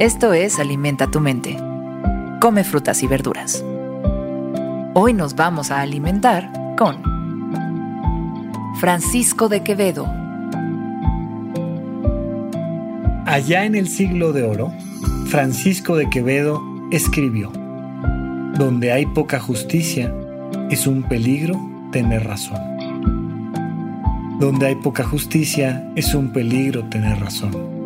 Esto es Alimenta tu mente. Come frutas y verduras. Hoy nos vamos a alimentar con Francisco de Quevedo. Allá en el siglo de oro, Francisco de Quevedo escribió, Donde hay poca justicia, es un peligro tener razón. Donde hay poca justicia, es un peligro tener razón.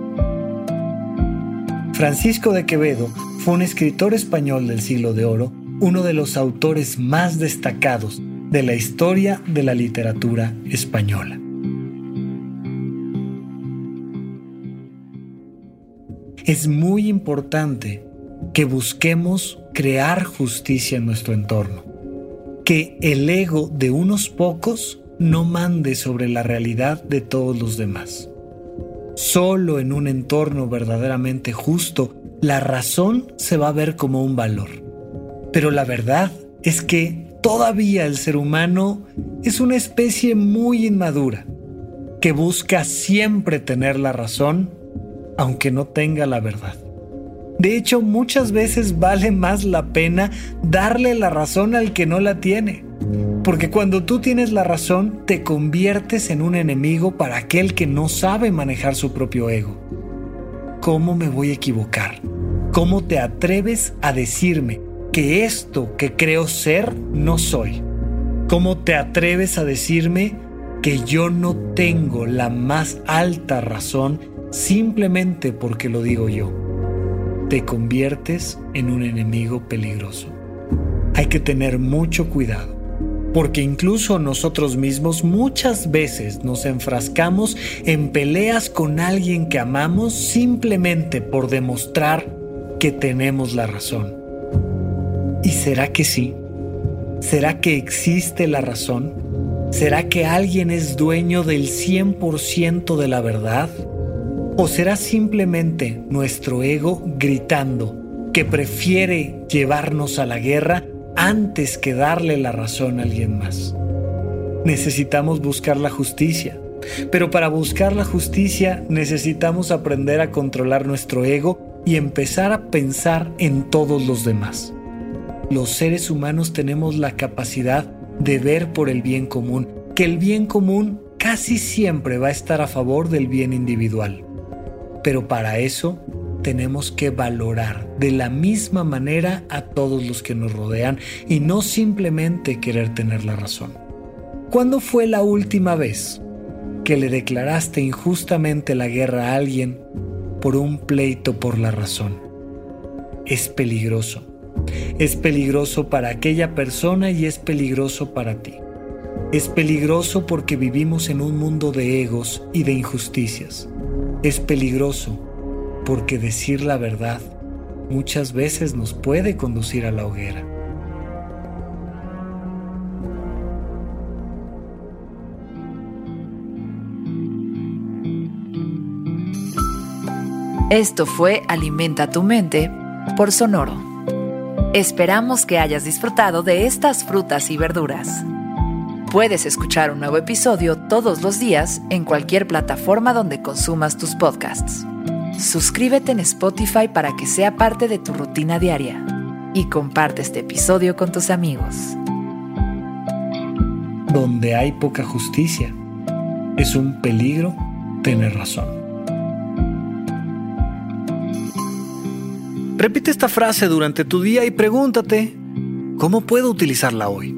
Francisco de Quevedo fue un escritor español del siglo de oro, uno de los autores más destacados de la historia de la literatura española. Es muy importante que busquemos crear justicia en nuestro entorno, que el ego de unos pocos no mande sobre la realidad de todos los demás. Solo en un entorno verdaderamente justo, la razón se va a ver como un valor. Pero la verdad es que todavía el ser humano es una especie muy inmadura, que busca siempre tener la razón, aunque no tenga la verdad. De hecho, muchas veces vale más la pena darle la razón al que no la tiene porque cuando tú tienes la razón, te conviertes en un enemigo para aquel que no sabe manejar su propio ego. ¿Cómo me voy a equivocar? ¿Cómo te atreves a decirme que esto que creo ser no soy? ¿Cómo te atreves a decirme que yo no tengo la más alta razón simplemente porque lo digo yo? Te conviertes en un enemigo peligroso. Hay que tener mucho cuidado porque incluso nosotros mismos muchas veces nos enfrascamos en peleas con alguien que amamos simplemente por demostrar que tenemos la razón. ¿Y será que sí? ¿Será que existe la razón? ¿Será que alguien es dueño del 100% de la verdad? ¿O será simplemente nuestro ego gritando que prefiere llevarnos a la guerra antes que darle la razón a alguien más. Necesitamos buscar la justicia, pero para buscar la justicia necesitamos aprender a controlar nuestro ego y empezar a pensar en todos los demás. Los seres humanos tenemos la capacidad de ver por el bien común, que el bien común casi siempre va a estar a favor del bien individual. Pero para eso tenemos que valorar de la misma manera a todos los que nos rodean y no simplemente querer tener la razón. ¿Cuándo fue la última vez que le declaraste injustamente la guerra a alguien por un pleito por la razón? Es peligroso. Es peligroso para aquella persona y es peligroso para ti. Es peligroso porque vivimos en un mundo de egos y de injusticias. Es peligroso porque decir la verdad muchas veces nos puede conducir a la hoguera. Esto fue Alimenta tu mente por Sonoro. Esperamos que hayas disfrutado de estas frutas y verduras. Puedes escuchar un nuevo episodio todos los días en cualquier plataforma donde consumas tus podcasts. Suscríbete en Spotify para que sea parte de tu rutina diaria y comparte este episodio con tus amigos. Donde hay poca justicia, es un peligro tener razón. Repite esta frase durante tu día y pregúntate, ¿cómo puedo utilizarla hoy?